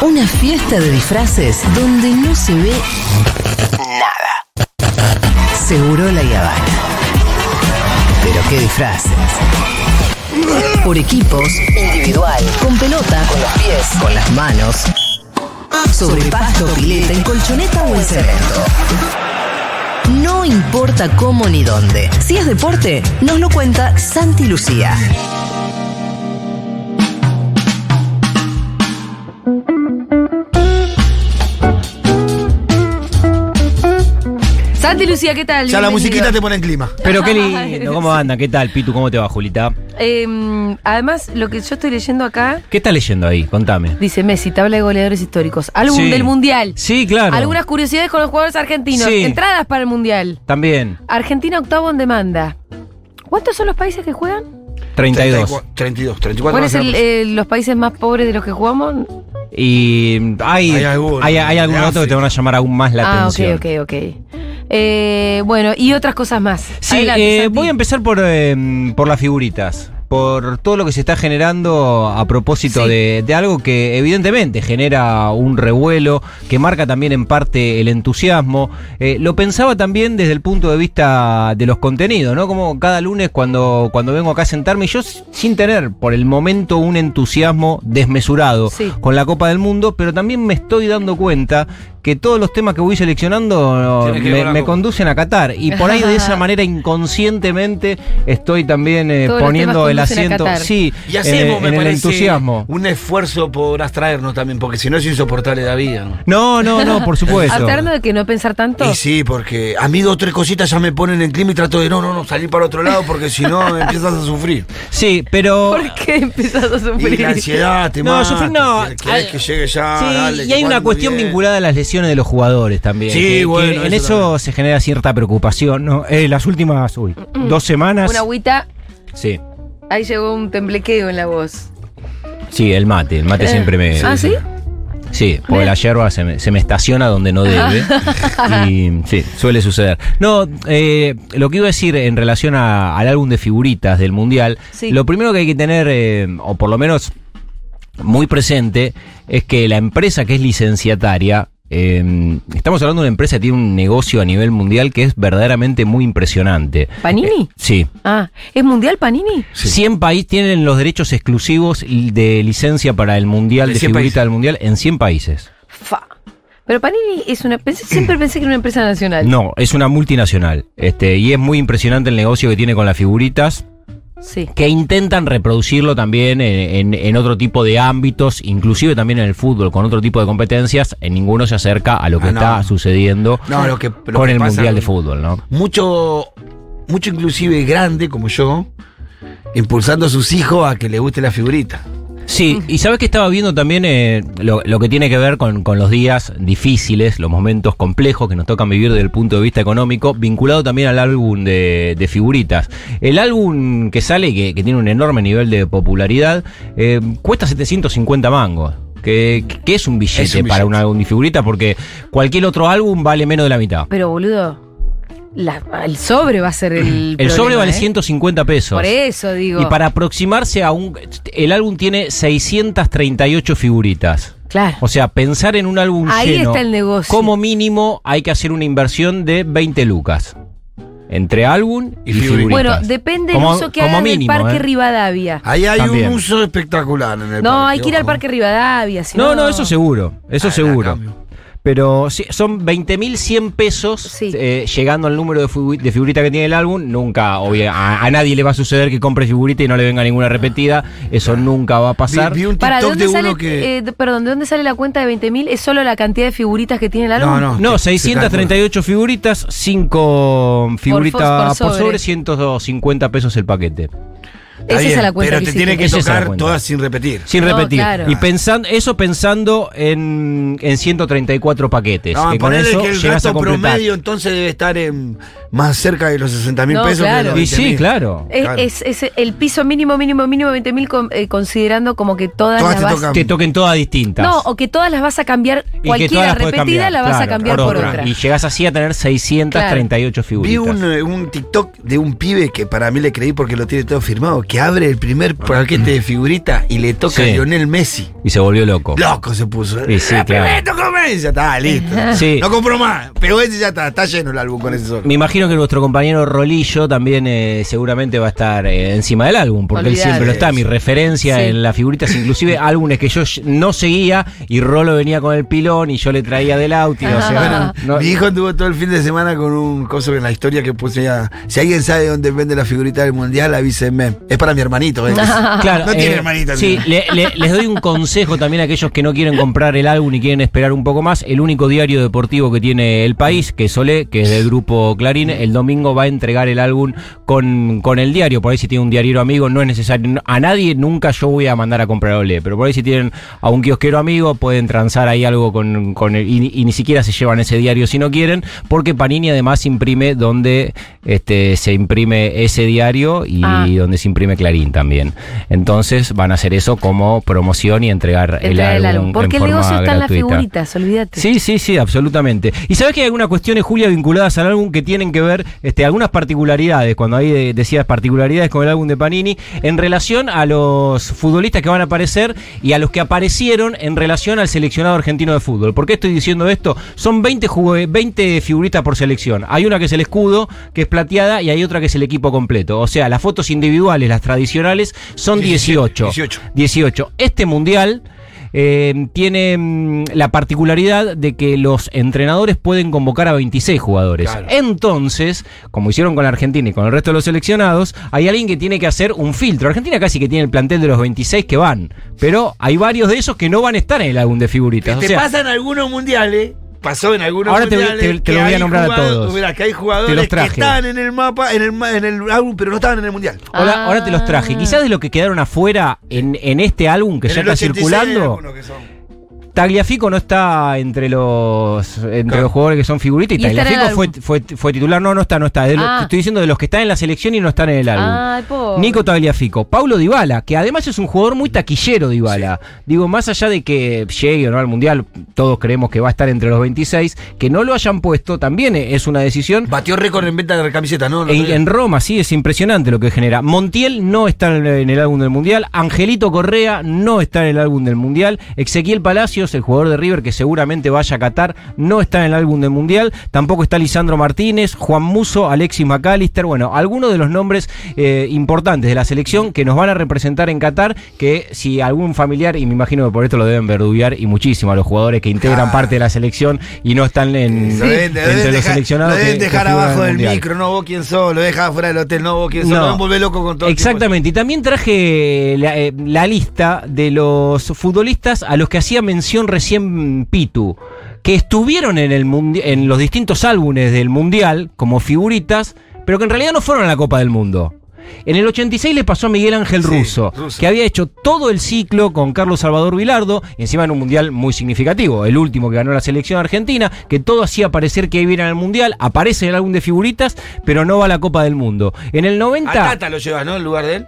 Una fiesta de disfraces donde no se ve nada. Seguro la Habana. Pero qué disfraces. Por equipos, individual, con pelota, con los pies, con las manos, sobre pasto, pileta, en colchoneta o en cemento. No importa cómo ni dónde. Si es deporte, nos lo cuenta Santi Lucía. Santi Lucía, ¿qué tal? Ya la musiquita te pone en clima. Pero qué lindo, ¿cómo anda? ¿Qué tal, Pitu? ¿Cómo te va, Julita? Eh, además, lo que yo estoy leyendo acá ¿Qué estás leyendo ahí? Contame. dice Messi, tabla de goleadores históricos. Álbum Sí. del Mundial. Sí, claro. Algunas curiosidades con los jugadores argentinos. Sí. Entradas para el Mundial. También. Argentina octavo en demanda. ¿Cuántos son los países que juegan? 32. 32, 34. ¿Cuáles son los países más pobres de los que jugamos? Y hay, Hay hay, algunos, hay, algún de otro que te van a llamar aún más la ah, atención. ok, ok, ok. Eh, bueno, y otras cosas más. Sí, Adelante, eh, voy a empezar por, eh, por las figuritas. Por todo lo que se está generando a propósito Sí. de, de algo que evidentemente genera un revuelo, que marca también en parte el entusiasmo. Eh, lo pensaba también desde el punto de vista de los contenidos, ¿no? Como cada lunes cuando, cuando vengo acá a sentarme, yo sin tener por el momento un entusiasmo desmesurado Sí. con la Copa del Mundo, pero también me estoy dando cuenta que todos los temas que voy seleccionando me, conducen a Qatar. Y por ahí de esa manera inconscientemente estoy también eh, poniendo el asiento. Sí, Y hacemos, en, me en el entusiasmo. un esfuerzo por abstraernos también, porque si no es insoportable la vida. ¿no? No, no, no, por supuesto. Alterno de que no pensar tanto. Y sí, porque a mí dos o tres cositas ya me ponen en clima y trato de no, no, no, salir para otro lado porque si no empiezas a sufrir. Sí, pero. ¿Por qué empezás a Y sufrir? la ansiedad te No, mata, sufrir no. Querés Hay- que llegue ya, Sí, dale, y hay una cuestión bien. vinculada a las lesiones de los jugadores también. Sí, que- que bueno, en eso se genera cierta preocupación, ¿no? Eh, las últimas, uy, dos semanas. Una agüita, Sí, ahí llegó un temblequeo en la voz. sí, el mate. El mate Eh, siempre me. ¿Ah, sí? Sí, porque la yerba se me, se me estaciona donde no debe. y sí, suele suceder. No, eh, lo que iba a decir en relación a- al álbum de figuritas del Mundial, Sí. lo primero que hay que tener, eh, o por lo menos muy presente, es que la empresa que es licenciataria, eh, estamos hablando de una empresa que tiene un negocio a nivel mundial que es verdaderamente muy impresionante. ¿Panini? Eh, sí. Ah, ¿es mundial Panini? 100 países tienen los derechos exclusivos de licencia para el mundial, De de 100 figurita países. del mundial en 100 países. Fa. Pero Panini es una. pensé- siempre pensé que era una empresa nacional. No, es una multinacional. Este, y es muy impresionante el negocio que tiene con las figuritas, Sí. que intentan reproducirlo también en, en- en otro tipo de ámbitos, inclusive también en el fútbol, con otro tipo de competencias. En ninguno se acerca a lo que Ah, no. está sucediendo No, lo que, lo con que el Mundial de Fútbol, ¿no? Mucho, mucho inclusive grande como yo, impulsando a sus hijos a que le guste la figurita. Sí, y sabes que estaba viendo también eh, lo, lo que tiene que ver con, con los días difíciles, los momentos complejos que nos tocan vivir desde el punto de vista económico, vinculado también al álbum de, de figuritas. El álbum que sale, que, que tiene un enorme nivel de popularidad, eh, cuesta 750 mangos. Que, que es un billete Es un para billete. un álbum de figuritas, porque cualquier otro álbum vale menos de la mitad. Pero boludo, la- el sobre va a ser el. El sobre vale ¿eh? 150 pesos. Por eso digo. Y para aproximarse a un... El álbum tiene 638 figuritas. Claro. O sea, pensar en un álbum Ahí lleno, está el negocio. Como mínimo hay que hacer una inversión de 20 lucas. Entre álbum y, Y figuritas. figuritas. Bueno, depende del uso que haga del Parque ¿eh? Rivadavia. Ahí hay También. un uso espectacular en el No, parque, hay que ir al. Parque Rivadavia. si No, no, eso seguro. Eso la seguro. Pero sí, son 20.100 pesos Sí. eh, llegando al número de, figu- de figurita que tiene el álbum. Nunca, obvia- a, a nadie le va a suceder que compre figurita y no le venga ninguna repetida. Eso nunca va a pasar. Vi, vi un Para, ¿de TikTok dónde de sale, uno que. eh, perdón, ¿de dónde sale la cuenta de 20.000? ¿Es solo la cantidad de figuritas que tiene el álbum? no, no. No, te- se 638 figuritas, 5 figuritas por por, sobre. sobre, 150 pesos el paquete. Esa es la cuenta Pero te tiene que Esa tocar todas sin repetir. Sin No, repetir. claro. Y pensando, eso pensando en, en 134 paquetes. No, que con eso que el llegas a gasto completar. promedio entonces debe estar en más cerca de los 60 mil No, pesos claro. que los Y 20 sí, claro. Es, Claro. es- es el piso mínimo, mínimo, mínimo 20 mil considerando como que todas, Todas las te vas... tocan. Te toquen todas distintas. No, o que todas las vas a cambiar, Y que cualquiera repetida cambiar, la vas a cambiar por, otra. Y llegas así a tener 638 Vi figuritas. un, eh, un TikTok de un pibe que para mí le creí porque lo tiene todo firmado, que abre el primer paquete de figurita y le toca Sí. a Lionel Messi. Y se volvió loco. Loco se puso. Y sí, "La claro. primera tocó Messi", ya está, listo. Sí. No compro más. Pero ese ya está, está lleno el álbum con ese solo. Me imagino que nuestro compañero Rolillo también eh, seguramente va a estar eh, encima del álbum, porque él siempre lo está. Mi referencia Sí. en las figuritas, inclusive álbumes que yo no seguía y Rolo venía con el pilón y yo le traía del auto. O sea, Ajá. no- Mi hijo anduvo todo el fin de semana con un coso en la historia que puse ya. Si alguien sabe dónde vende la figurita del mundial, avísenme. Es para mi hermanito. ¿eh? Claro, no tiene eh, hermanito. Sí, le- le- les doy un consejo también a aquellos que no quieren comprar el álbum y quieren esperar un poco más. El único diario deportivo que tiene el país, que es Olé, que es del grupo Clarín, el domingo va a entregar el álbum con, con el diario. Por ahí si tiene un diario amigo, no es necesario. A nadie nunca yo voy a mandar a comprar Olé, pero por ahí si tienen a un kiosquero amigo, pueden transar ahí algo con, con el- y, y ni siquiera se llevan ese diario si no quieren, porque Panini además imprime donde este, se imprime ese diario y Ah. donde se imprime Clarín también. Entonces van a hacer eso como promoción y entregar el Entregar álbum. el álbum. Porque en el negocio está en las figuritas, olvídate. Sí, sí, sí, absolutamente. Y sabes que hay algunas cuestiones, Julia, vinculadas al álbum que tienen que ver, este, algunas particularidades, cuando ahí de- decías particularidades con el álbum de Panini, en relación a los futbolistas que van a aparecer y a los que aparecieron en relación al seleccionado argentino de fútbol. ¿Por qué estoy diciendo esto? Son 20, jugue- 20 figuritas por selección. Hay una que es el escudo, que es plateada, y hay otra que es el equipo completo. O sea, las fotos individuales, las tradicionales, son 18. 18. 18. Este mundial eh, tiene mm, la particularidad de que los entrenadores pueden convocar a 26 jugadores. Claro. Entonces, como hicieron con la Argentina y con el resto de los seleccionados, hay alguien que tiene que hacer un filtro. Argentina casi que tiene el plantel de los 26 que van, pero hay varios de esos que no van a estar en el álbum de figuritas. Que O te sea, pasan algunos mundiales. Pasó en algunos Ahora te- mundiales. te- te que lo voy a nombrar a jugadores- todos. Mirá, que hay Te jugadores los que traje. estaban en el mapa, en el, en el álbum, pero no estaban en el mundial. ahora, ahora te los traje. Ah. Quizás de lo que quedaron afuera en, en este álbum que En ya el está 86 hay circulando. Tagliafico no está entre los entre Claro. los jugadores que son figuritas y, ¿Y está en el Tagliafico fue, fue, fue titular. No, no está, no está. De Ah. estoy diciendo de los que están en la selección y no están en el álbum. Ay. Nico Tagliafico, Paulo Dybala, que además es un jugador muy taquillero Dybala. Digo, más allá de que llegue o no al Mundial, todos creemos que va a estar entre los 26, que no lo hayan puesto también es una decisión. Batió récord en venta de camisetas, ¿no? En, en Roma, sí, es impresionante lo que genera. Montiel no está en en el álbum del Mundial. Angelito Correa no está en el álbum del Mundial. Ezequiel Palacios, el jugador de River que seguramente vaya a Qatar, no está en el álbum del Mundial. Tampoco está Lisandro Martínez, Juan Muso, Alexis McAllister. Bueno, algunos de los nombres eh, importantes de la selección que nos van a representar en Qatar. Que si algún familiar, y me imagino que por esto lo deben verdubiar y muchísimo a los jugadores que integran Ah. parte de la selección y no están en, deben, entre deben los dejar, seleccionados. lo deben que- que dejar abajo el del Mundial. micro, no vos quién sos, lo dejas afuera del hotel, no vos quién sos, No. lo van a volver loco con todo. Exactamente, y también traje la, eh, la lista de los futbolistas a los que hacía mención recién Pitu, que estuvieron en, el en los distintos álbumes del Mundial como figuritas, pero que en realidad no fueron a la Copa del Mundo. En el 86 le pasó a Miguel Ángel Sí, Russo, Russo. que había hecho todo el ciclo con Carlos Salvador Vilardo, encima en un mundial muy significativo, el último que ganó la selección argentina, que todo hacía parecer que iba al mundial, aparece en el álbum de figuritas, pero no va a la Copa del Mundo. En el 90. A Tata lo llevas, ¿no? En lugar de él.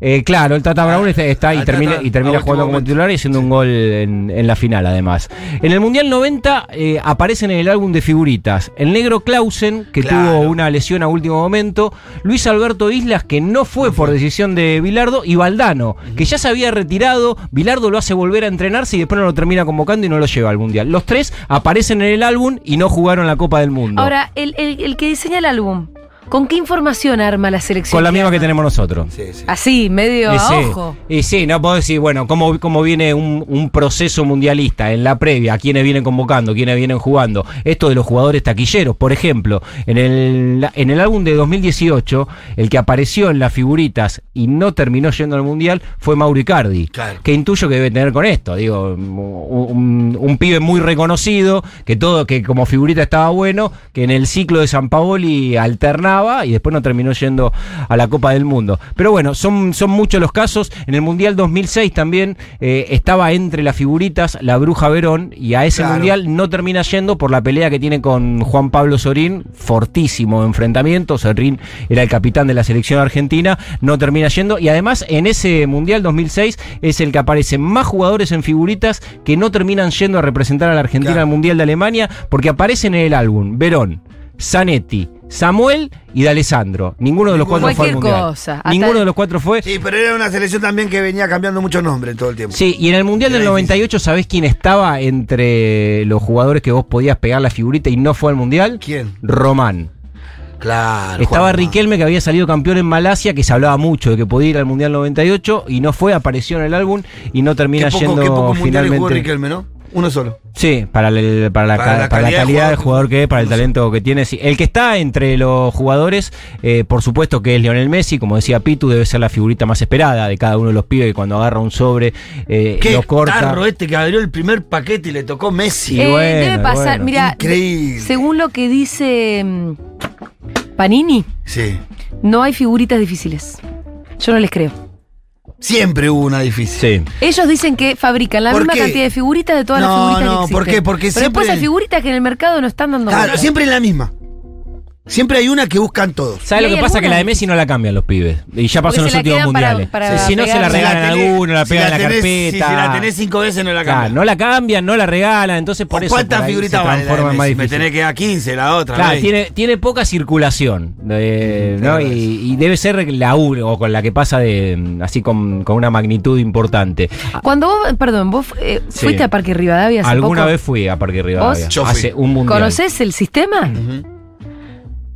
Eh, claro, el Tata Brown está, está y Ah, termina, Tata, y termina jugando como momento. titular y haciendo un gol en, en la final, además. En el Mundial 90 eh, aparecen en el álbum de figuritas el negro Clausen, que Claro. tuvo una lesión a último momento, Luis Alberto Islas, que no fue por decisión de Bilardo, y Valdano, que ya se había retirado, Bilardo lo hace volver a entrenarse y después no lo termina convocando y no lo lleva al Mundial. Los tres aparecen en el álbum y no jugaron la Copa del Mundo. Ahora, el, el- el que diseña el álbum, ¿con qué información arma la selección? con la misma que tenemos nosotros. Sí, sí. Así, medio Y a sí, ojo. y sí, no puedo decir, bueno, cómo, cómo viene un, un proceso mundialista en la previa, quiénes vienen convocando, quiénes vienen jugando. Esto de los jugadores taquilleros, por ejemplo, en el, en el álbum de 2018, el que apareció en las figuritas y no terminó yendo al mundial fue Mauro Icardi. Claro. Que intuyo que debe tener con esto, digo, un, un pibe muy reconocido, que todo, que como figurita estaba bueno, que en el ciclo de San Paoli alternaba y después no terminó yendo a la Copa del Mundo. Pero bueno, son, son muchos los casos. En el Mundial 2006 también eh, estaba entre las figuritas la Bruja Verón y a ese Claro. Mundial no termina yendo por la pelea que tiene con Juan Pablo Sorín, fortísimo enfrentamiento. Sorín era el capitán de la selección argentina, no termina yendo. Y además en ese Mundial 2006 es el que aparecen más jugadores en figuritas que no terminan yendo a representar a la Argentina Claro. al Mundial de Alemania porque aparecen en el álbum Verón, Zanetti, Samuel y de Alessandro. Ninguno de los cuatro fue al Mundial. cosa, hasta- Ninguno de los cuatro fue. Sí, pero era una selección también que venía cambiando muchos nombres todo el tiempo. Sí, y en el Mundial del Era 98, ¿sabés quién estaba entre los jugadores que vos podías pegar la figurita y no fue al Mundial? ¿Quién? Román. Claro. Estaba Juanma. Riquelme, que había salido campeón en Malasia, que se hablaba mucho de que podía ir al Mundial 98 y no fue, apareció en el álbum y no termina Qué poco, yendo qué poco mundiales jugó finalmente. Riquelme, ¿no? Uno solo. Sí, para, el- para, la, Para ca- la para la calidad de del jugador jugador que- es, para el talento que tiene. sí. El que está entre los jugadores, eh, por supuesto que es Lionel Messi, como decía Pitu, debe ser la figurita más esperada de cada uno de los pibes que cuando agarra un sobre eh, Qué lo corta. tarro este que abrió el primer paquete y le tocó Messi. Y Eh, bueno, debe pasar, bueno. mira, Increíble. según lo que dice mm, Panini, Sí. no hay figuritas difíciles. Yo no les creo. Siempre hubo una difícil. Sí. Ellos dicen que fabrican la ¿Por misma qué? cantidad de figuritas de todas las No, figuritas que no, existen. ¿por qué? Porque Pero después siempre- hay figuritas que en el mercado no están dando Claro, bola. siempre es la misma. Siempre hay una que buscan todos. ¿Sabes ¿Y lo que pasa? Que la de? Messi no la cambian los pibes. Y ya pasó en los la últimos para- mundiales. para si, si no se la regalan a tenés- alguno, la si pegan en la tenés- carpeta. Si, la tenés cinco veces no la Claro, cambian. no la cambian, no la regalan, entonces por ¿O eso ¿Cuántas por figuritas se vale la más? Me tenés que dar 15, la otra. Claro, 20. tiene, tiene poca circulación. eh, ¿no? claro, y, y debe ser la U, o con la que pasa de mm, así con, con una magnitud importante. Cuando vos, perdón, vos eh, Sí. fuiste a Parque Rivadavia hace Alguna poco. vez fui a Parque Rivadavia. ¿Vos? Yo fui. Hace un mundial. ¿Conocés el sistema? Ujú.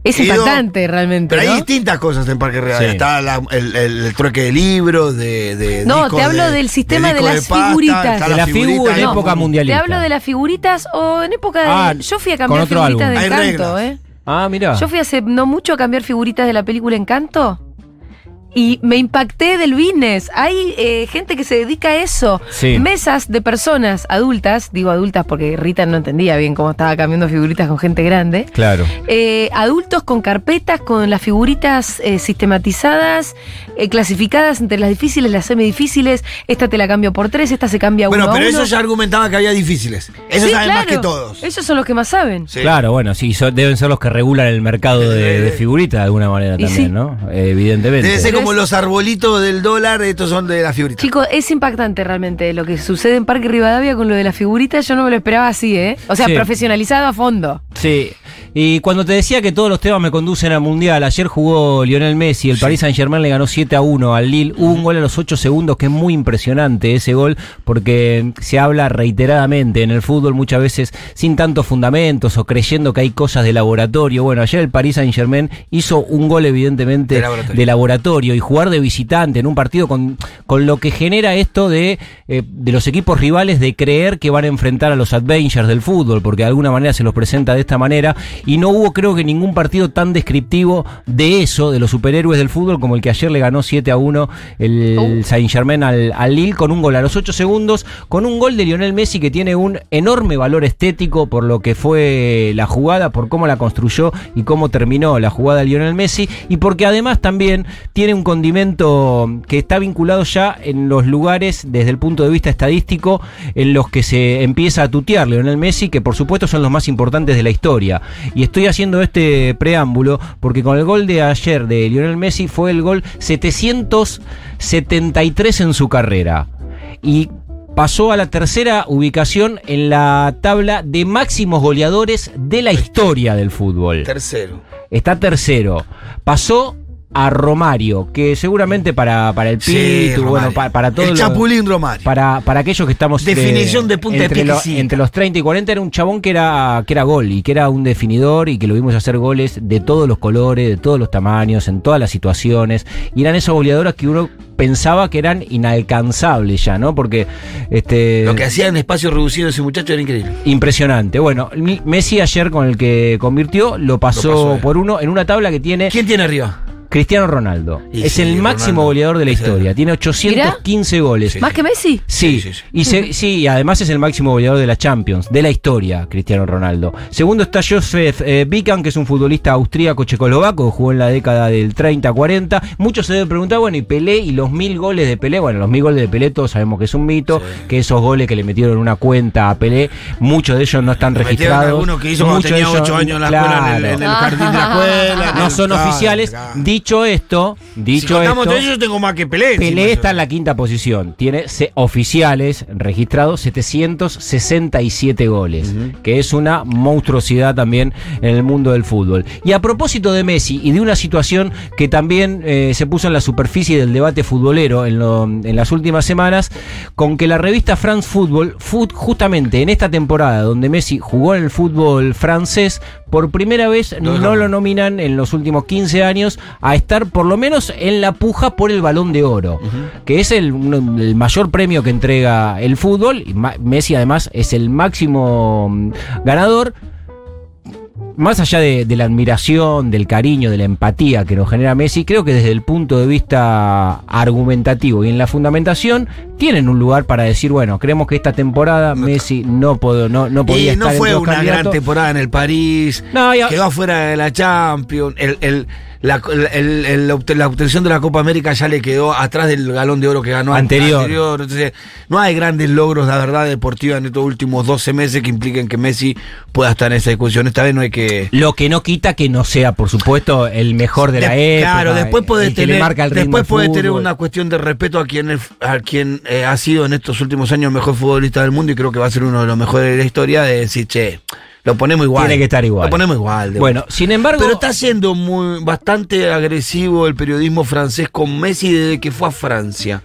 Es He ido- impactante realmente, Pero hay distintas cosas en Parque Real. Sí. Está la- el, el- el trueque de libros, de, de No, discos te hablo de- del sistema de las pasta, figuritas. De la figura en No, época Te mundialista. hablo de las figuritas o en época de... Ah, yo fui a cambiar figuritas álbum. de Encanto. ¿eh? Ah, mira. Yo fui hace no mucho a cambiar figuritas de la película Encanto. Y me impacté del business. Hay eh, gente que se dedica a eso. Sí. Mesas de personas adultas, digo adultas porque Rita no entendía bien cómo estaba cambiando figuritas con gente grande. Claro. Eh, adultos con carpetas, con las figuritas eh, sistematizadas, eh, clasificadas entre las difíciles, las semidifíciles. Esta te la cambio por tres, esta se cambia Bueno, uno a pero uno. eso ya argumentaba que había difíciles. Eso Sí, saben más que todos. Esos son los que más saben. Sí. Claro, bueno, sí, deben ser los que regulan el mercado de, de figuritas de alguna manera Y también, sí. ¿no? Eh, evidentemente. Debe ser como los arbolitos del dólar, estos son de la figurita. Chicos, es impactante realmente lo que sucede en Parque Rivadavia con lo de las figuritas. Yo no me lo esperaba así, ¿eh? O sea, Sí. profesionalizado a fondo. Sí, y cuando te decía que todos los temas me conducen al Mundial, ayer jugó Lionel Messi, el Paris Saint Germain le ganó 7 a 1 al Lille, hubo un gol a los 8 segundos que es muy impresionante ese gol porque se habla reiteradamente en el fútbol muchas veces sin tantos fundamentos o creyendo que hay cosas de laboratorio. Bueno, ayer el Paris Saint Germain hizo un gol evidentemente De laboratorio. de laboratorio. Y jugar de visitante en un partido con, con lo que genera esto de, eh, de los equipos rivales de creer que van a enfrentar a los Avengers del fútbol, porque de alguna manera se los presenta de esta manera, y no hubo creo que ningún partido tan descriptivo de eso, de los superhéroes del fútbol, como el que ayer le ganó 7 a 1 el Uh. Saint Germain al, al Lille con un gol a los 8 segundos, con un gol de Lionel Messi que tiene un enorme valor estético por lo que fue la jugada, por cómo la construyó y cómo terminó la jugada de Lionel Messi, y porque además también tiene un condimento que está vinculado ya en los lugares desde el punto de vista estadístico en los que se empieza a tutear Lionel Messi, que por supuesto son los más importantes de la historia. Y estoy haciendo este preámbulo porque con el gol de ayer de Lionel Messi fue el gol 773 en su carrera. Y pasó a la tercera ubicación en la tabla de máximos goleadores de la historia del fútbol Tercero. está tercero. Pasó a Romario, que seguramente para, para el Sí, Pitu, bueno, para, para todos El los- Chapulín Romario. para, para aquellos que estamos Definición de punta de entre, pie lo- entre los 30 y 40 era un chabón que era que era gol y que era un definidor y que lo vimos hacer goles de todos los colores, de todos los tamaños, en todas las situaciones y eran esos goleadores que uno pensaba que eran inalcanzables ya, ¿no? Porque este Lo que hacía en espacio reducido ese muchacho era increíble. impresionante. Bueno, Messi ayer con el que convirtió lo pasó, Lo pasó, eh. por uno en una tabla que tiene ¿Quién tiene arriba? Cristiano Ronaldo. Y es sí, el máximo Ronaldo. goleador de la historia. Tiene 815 goles. Sí. ¿Más que Messi? Sí, Sí, sí, sí. Y, se- sí, y además es el máximo goleador de la Champions, de la historia, Cristiano Ronaldo. Segundo está Josef eh, Bican, que es un futbolista austríaco checoslovaco, que jugó en la década del 30-40. Muchos se deben preguntar, bueno, y Pelé y los mil goles de Pelé. Bueno, los mil goles de Pelé todos sabemos que es un mito, que esos goles que le metieron una cuenta a Pelé, muchos de ellos no están Metieron registrados. algunos que hizo cuando tenía ellos- 8 años en la escuela, en el, en el jardín de la escuela. no son claro, oficiales. claro. Dicho esto, Si dicho contamos esto. yo tengo más que Pelé. Pelé está en la quinta posición. Tiene se- oficiales registrados 767 goles, que es una monstruosidad también en el mundo del fútbol. Y a propósito de Messi y de una situación que también eh, se puso en la superficie del debate futbolero en, lo- en las últimas semanas, con que la revista France Football, justamente en esta temporada donde Messi jugó en el fútbol francés, por primera vez No, lo nominan en los últimos 15 años a estar por lo menos en la puja por el balón de oro, que es el, el mayor premio que entrega el fútbol. Messi además es el máximo mm, ganador. Más allá de, de la admiración, del cariño, de la empatía que nos genera Messi, creo que desde el punto de vista argumentativo y en la fundamentación tienen un lugar para decir, bueno, creemos que esta temporada Messi no, puedo, no, no podía Y no estar fue entre los una gran temporada en el París. No, y a- Quedó afuera de la Champions. El, el- la, el- el- la obte- la obtención de la Copa América ya le quedó atrás del galón de oro que ganó Anterior. Entonces, no hay grandes logros, la verdad, deportiva en estos últimos 12 meses que impliquen que Messi pueda estar en esa discusión. Esta vez no hay que. Lo que no quita que no sea, por supuesto, el mejor de la época. Claro, después puede tener, después puede tener una cuestión de respeto a quien, el- a quien eh, ha sido en estos últimos años el mejor futbolista del mundo y creo que va a ser uno de los mejores de la historia de decir, che, lo ponemos igual. Tiene que estar igual. Lo ponemos igual. Bueno, sin embargo. Pero está siendo muy bastante agresivo el periodismo francés con Messi desde que fue a Francia.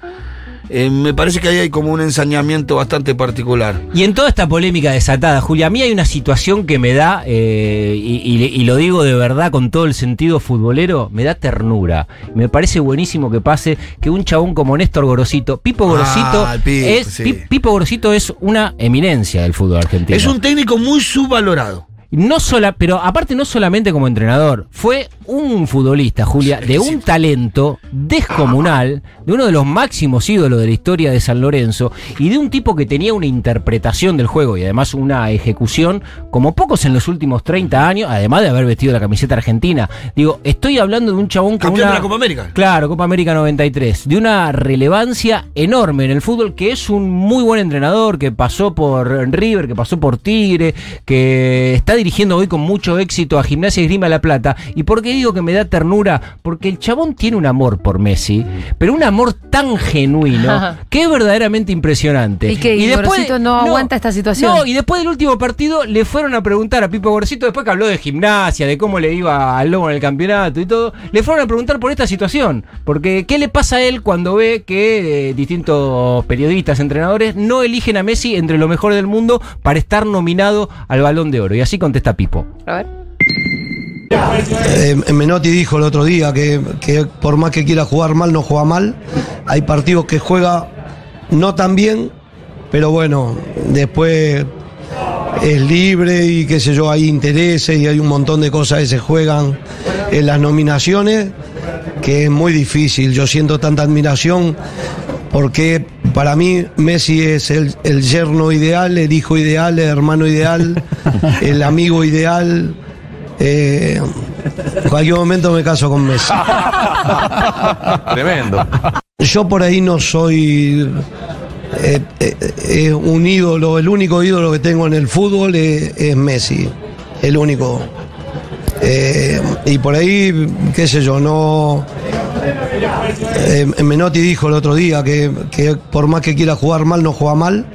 Eh, me parece que ahí hay como un ensañamiento bastante particular. Y en toda esta polémica desatada, Julia, a mí hay una situación que me da, eh, y, y- y lo digo de verdad con todo el sentido futbolero, me da ternura. Me parece buenísimo que pase que un chabón como Néstor Gorosito, Pipo Gorosito, Ah, Pipo, es, sí. Pi- Pipo Gorosito es una eminencia del fútbol argentino. Es un técnico muy subvalorado. No sola, pero aparte no solamente como entrenador, fue un futbolista, Julia, de un talento descomunal, de uno de los máximos ídolos de la historia de San Lorenzo y de un tipo que tenía una interpretación del juego y además una ejecución como pocos en los últimos 30 años, además de haber vestido la camiseta argentina. Digo, estoy hablando de un chabón con una de la Copa América. Claro, Copa América 93. De una relevancia enorme en el fútbol, que es un muy buen entrenador, que pasó por River, que pasó por Tigre, que está dirigiendo hoy con mucho éxito a Gimnasia y Grima La Plata. ¿Y por qué digo que me da ternura? Porque el chabón tiene un amor por Messi, pero un amor tan genuino que es verdaderamente impresionante. ¿Y? ¿Y Gorosito no aguanta esta situación? No, y después del último partido le fueron a preguntar a Pipo Gorosito, después que habló de gimnasia, de cómo le iba al Lobo en el campeonato y todo, le fueron a preguntar por esta situación. Porque, ¿qué le pasa a él cuando ve que eh, distintos periodistas, entrenadores, no eligen a Messi entre lo mejor del mundo para estar nominado al Balón de Oro? Y así contesta Pipo. A ver. Eh, Menotti dijo el otro día que, por más que quiera jugar mal, no juega mal. Hay partidos que juega no tan bien, pero bueno, después es libre y qué sé yo, hay intereses y hay un montón de cosas que se juegan en las nominaciones, que es muy difícil. Yo siento tanta admiración porque para mí Messi es el yerno ideal, el hijo ideal, el hermano ideal, el amigo ideal. Eh, en cualquier momento me caso con Messi. Tremendo. Yo por ahí no soy eh, eh, eh, un ídolo, el único ídolo que tengo en el fútbol es, es Messi, el único. Eh, y por ahí, qué sé yo, no... Eh, Menotti dijo el otro día que, que por más que quiera jugar mal, no juega mal.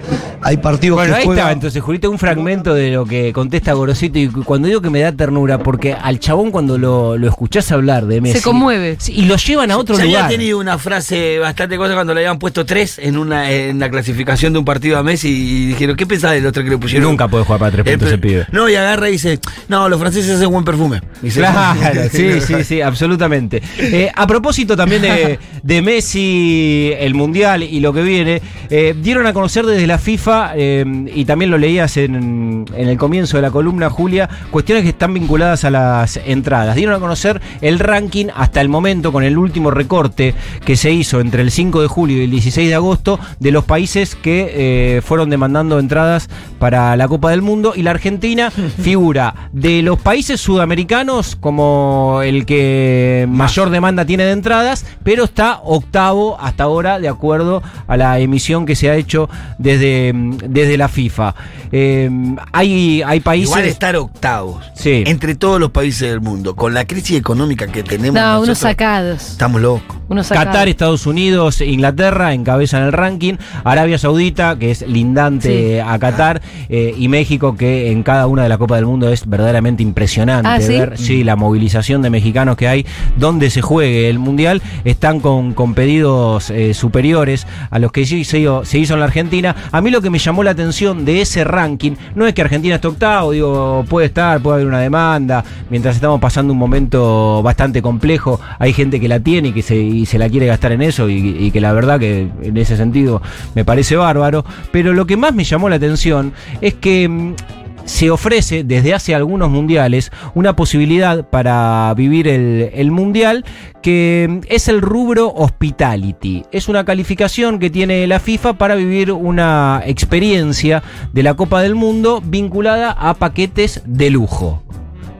Hay partidos Bueno, que ahí juega... está, entonces, Julito, un fragmento de lo que contesta Gorosito. Y cuando digo que me da ternura, porque al chabón, cuando lo, lo escuchás hablar de Messi. conmueve. Sí, Y lo llevan a otro Se lugar. había tenido una frase bastante cosa cuando le habían puesto tres en una en la clasificación de un partido a Messi y dijeron, ¿qué pensás del otro que le pusieron? Nunca puede jugar para tres Eh, puntos ese pero- pibe. No, y agarra y dice, no, los franceses hacen buen perfume. Dice, Claro, sí, sí, sí, absolutamente. Eh, a propósito también de, de Messi, el Mundial y lo que viene, eh, dieron a conocer desde la FIFA, eh, y también lo leías en, en el comienzo de la columna, Julia, cuestiones que están vinculadas a las entradas. Dieron a conocer el ranking hasta el momento con el último recorte que se hizo entre el 5 de julio y el 16 de agosto de los países que eh, fueron demandando entradas para la Copa del Mundo y la Argentina figura de los países sudamericanos como el que mayor demanda tiene de entradas, pero está octavo hasta ahora de acuerdo a la emisión que se ha hecho desde, desde la FIFA. Eh, hay, hay países... Igual estar octavos. Sí. Entre todos los países del mundo. Con la crisis económica que tenemos. No, unos sacados. Estamos locos. Unos sacados. Qatar, Estados Unidos, Inglaterra encabezan el ranking, Arabia Saudita, que es lindante Sí. a Qatar, eh, y México, que en cada una de la Copa del Mundo es verdaderamente impresionante Ah, ¿sí? ver sí, la movilización de mexicanos que hay donde se juegue el Mundial, están con, con pedidos eh, superiores a los que se, hizo- se hizo en la Argentina. A mí lo que me llamó la atención de ese ranking no es que Argentina esté octavo, digo, puede estar, puede haber una demanda, mientras estamos pasando un momento bastante complejo, hay gente que la tiene y que se, la quiere gastar en eso y, y que la verdad que en ese sentido me parece bárbaro, pero lo que más me llamó la atención es que... se ofrece desde hace algunos mundiales una posibilidad para vivir el, mundial que es el rubro hospitality. Es una calificación que tiene la FIFA para vivir una experiencia de la Copa del Mundo vinculada a paquetes de lujo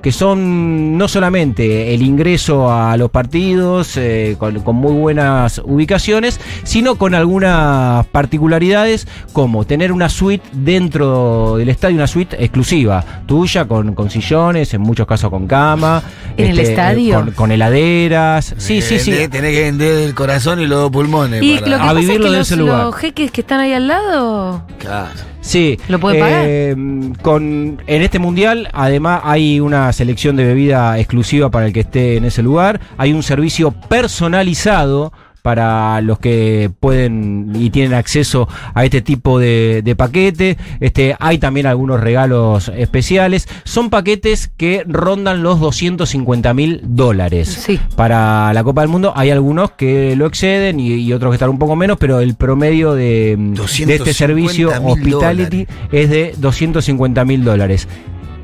que son no solamente el ingreso a los partidos eh, con, con muy buenas ubicaciones, sino con algunas particularidades como tener una suite dentro del estadio, una suite exclusiva, tuya, con, con sillones, en muchos casos con cama. ¿En el eh, estadio? Con, con heladeras. Sí, sí, sí. Tenés- Tenés que vender el corazón y los dos pulmones. Y para- lo que A pasa es vivirlo que de los, ese lugar. los jeques que están ahí al lado. Claro. Sí. ¿Lo puede pagar? eh, Con, en este mundial, además, hay una selección de bebida exclusiva para el que esté en ese lugar. Hay un servicio personalizado para los que pueden y tienen acceso a este tipo de, de paquete. Este, hay también algunos regalos especiales. Son paquetes que rondan los 250 mil dólares Sí. para la Copa del Mundo. Hay algunos que lo exceden y, y otros que están un poco menos, pero el promedio de, de este servicio 250.000 Hospitality es de 250 mil dólares.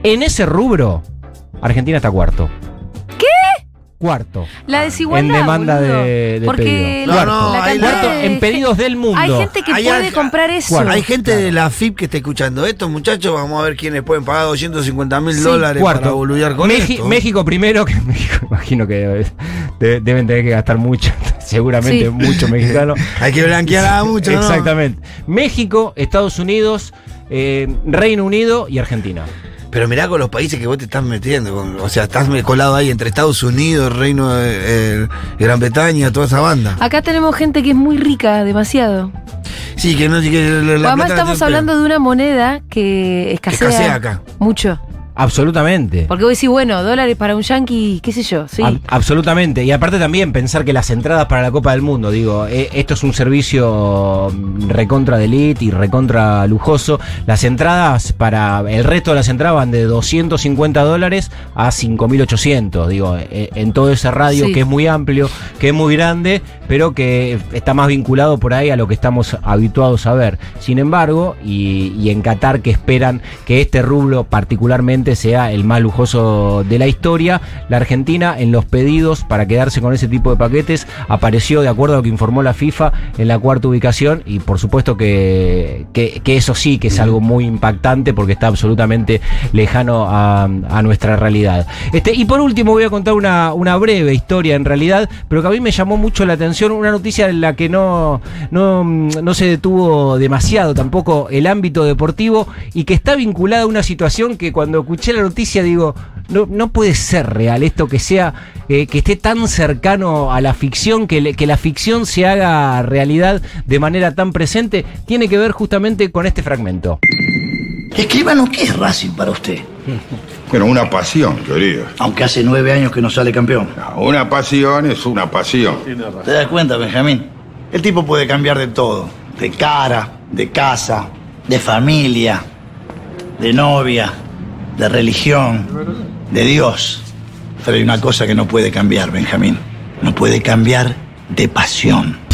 En ese rubro, Argentina está cuarto. Cuarto. La desigualdad. En demanda boludo. de- de Porque No, no, la hay- cantidad Cuarto de en pedidos del mundo. Hay gente que Hay puede al- comprar eso. Cuarto. Hay gente Claro. de la FIP que está escuchando esto, muchachos. Vamos a ver quiénes pueden pagar 250 mil Sí. dólares para Cuarto. boludear con Meji- esto. México primero, que México imagino que debe- de- deben tener que gastar mucho, seguramente Sí. mucho mexicano. Hay que blanquear a mucho, ¿no? Exactamente. México, Estados Unidos, eh, Reino Unido y Argentina. Pero mirá con los países que vos te estás metiendo. con- o sea, estás colado ahí entre Estados Unidos, Reino de eh, Gran Bretaña, toda esa banda. Acá tenemos gente que es muy rica, demasiado. Sí, que no que la- Además estamos hablando de una moneda que escasea, escasea acá. mucho. Absolutamente. Porque vos decís, bueno, dólares para un yankee, qué sé yo, sí. Ab- absolutamente. Y aparte también pensar que las entradas para la Copa del Mundo, digo, eh, esto es un servicio mm, recontra de elite y recontra lujoso. Las entradas para el resto de las entradas van de 250 dólares a 5.800, digo, eh, en todo ese radio Sí. que es muy amplio, que es muy grande, pero que está más vinculado por ahí a lo que estamos habituados a ver. Sin embargo, y, y en Qatar que esperan que este rubro particularmente sea el más lujoso de la historia, la Argentina en los pedidos para quedarse con ese tipo de paquetes apareció de acuerdo a lo que informó la FIFA en la cuarta ubicación. Y por supuesto que, que- eso sí que es algo muy impactante porque está absolutamente lejano a, a nuestra realidad. Este, y por último voy a contar una, una breve historia en realidad, pero que a mí me llamó mucho la atención, una noticia en la que no, no, no se detuvo demasiado tampoco el ámbito deportivo y que está vinculada a una situación que cuando escuché la noticia digo, no, no puede ser real esto que sea, eh, que esté tan cercano a la ficción, que, le- que la ficción se haga realidad de manera tan presente, tiene que ver justamente con este fragmento. Escribano, ¿qué es Racing para usted? Bueno, una pasión, querido. Aunque hace nueve años que no sale campeón. Una pasión es una pasión. ¿Te das cuenta, Benjamín? El tipo puede cambiar de todo. De cara, de casa, de familia, de novia, de religión, de Dios. Pero hay una cosa que no puede cambiar, Benjamín. No puede cambiar de pasión.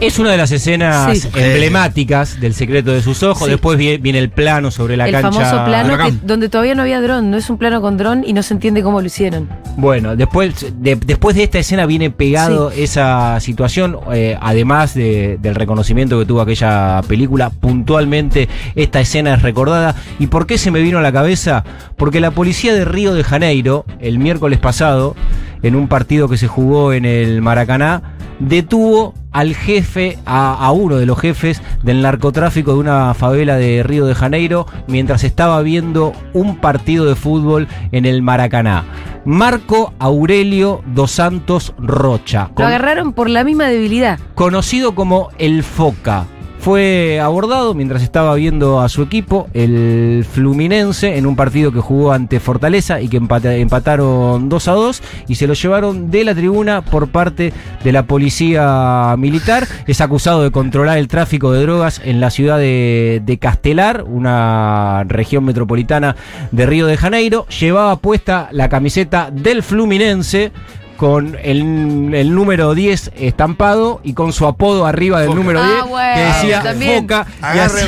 Es una de las escenas Sí. emblemáticas del secreto de sus ojos. Sí. Después vie- viene el plano sobre la el cancha. famoso plano que- donde todavía no había dron, no es un plano con dron y no se entiende cómo lo hicieron. Bueno, después de, después de esta escena viene pegado esa situación, eh, además de- del reconocimiento que tuvo aquella película, puntualmente esta escena es recordada. ¿Y por qué se me vino a la cabeza? Porque la policía de Río de Janeiro, el miércoles pasado, en un partido que se jugó en el Maracaná, detuvo al jefe, a, a uno de los jefes del narcotráfico de una favela de Río de Janeiro, mientras estaba viendo un partido de fútbol en el Maracaná. Marco Aurelio dos Santos Rocha, Lo agarraron por la misma debilidad. conocido como el Foca. Fue abordado mientras estaba viendo a su equipo, el Fluminense, en un partido que jugó ante Fortaleza y que empata- empataron 2 a 2 y se lo llevaron de la tribuna por parte de la policía militar. Es acusado de controlar el tráfico de drogas en la ciudad de Castelar, una región metropolitana de Río de Janeiro. Llevaba puesta la camiseta del Fluminense con el, el número 10 estampado y con su apodo arriba del Foca. número Ah, 10 bueno, que decía también. Foca y así,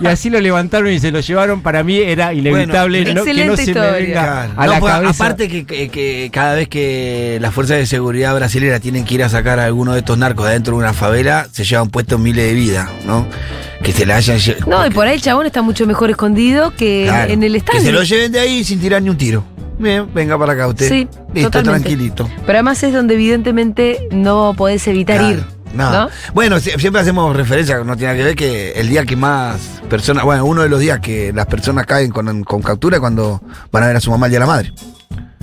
y así lo levantaron y se lo llevaron para mí era inevitable Bueno, no- que no excelente se me venga a No, la pues, cabeza Aparte que, que- que cada vez que las fuerzas de seguridad brasileñas tienen que ir a sacar a alguno de estos narcos de adentro de una favela, se llevan puestos miles de vidas, ¿no? Que se la hayan No, y por ahí el chabón está mucho mejor escondido que Claro. en el Que estadio. se lo lleven de ahí sin tirar ni un tiro. Bien, venga para acá usted. Sí, Listo, totalmente. tranquilito. Pero además es donde evidentemente no podés evitar Claro, ir. no. ¿no? Bueno, sie- siempre hacemos referencia, no tiene nada que ver que el día que más personas, bueno, uno de los días que las personas caen con, con captura es cuando van a ver a su mamá el día de la madre.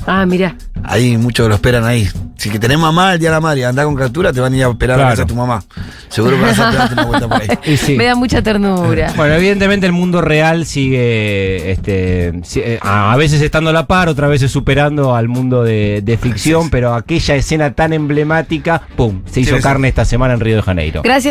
Ah, mira. Ahí muchos lo esperan ahí. Si que tenés mamá el día de la madre y andás con captura, te van a ir a esperar a Claro. la casa de tu mamá. Seguro que vas a pegarte una vuelta por ahí. Sí. Me da mucha ternura. Bueno, evidentemente el mundo real sigue este, eh, a a veces estando a la par, otras veces superando al mundo de, de ficción, pero aquella escena tan emblemática, ¡pum! Se hizo Sí, sí. carne esta semana en Río de Janeiro. Gracias.